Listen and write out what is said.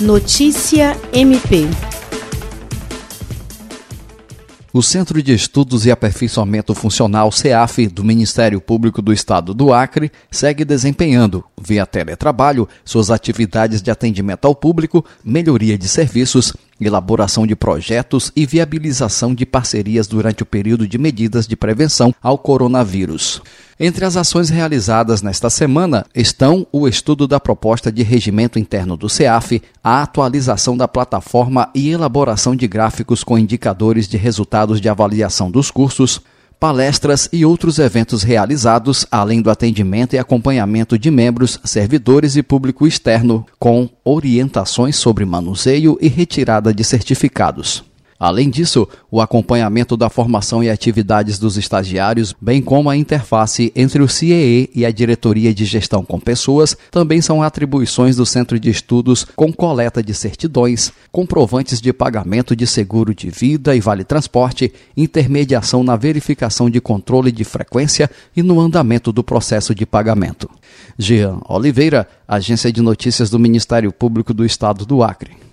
Notícia MP. O Centro de Estudos e Aperfeiçoamento Funcional CEAF do Ministério Público do Estado do Acre segue desempenhando, via teletrabalho, suas atividades de atendimento ao público, melhoria de serviços, elaboração de projetos e viabilização de parcerias durante o período de medidas de prevenção ao coronavírus. Entre as ações realizadas nesta semana estão o estudo da proposta de regimento interno do CEAF, a atualização da plataforma e elaboração de gráficos com indicadores de resultados de avaliação dos cursos, palestras e outros eventos realizados, além do atendimento e acompanhamento de membros, servidores e público externo, com orientações sobre manuseio e retirada de certificados. Além disso, o acompanhamento da formação e atividades dos estagiários, bem como a interface entre o CIEE e a Diretoria de Gestão com Pessoas, também são atribuições do Centro de Estudos com coleta de certidões, comprovantes de pagamento de seguro de vida e vale transporte, intermediação na verificação de controle de frequência e no andamento do processo de pagamento. Jean Oliveira, Agência de Notícias do Ministério Público do Estado do Acre.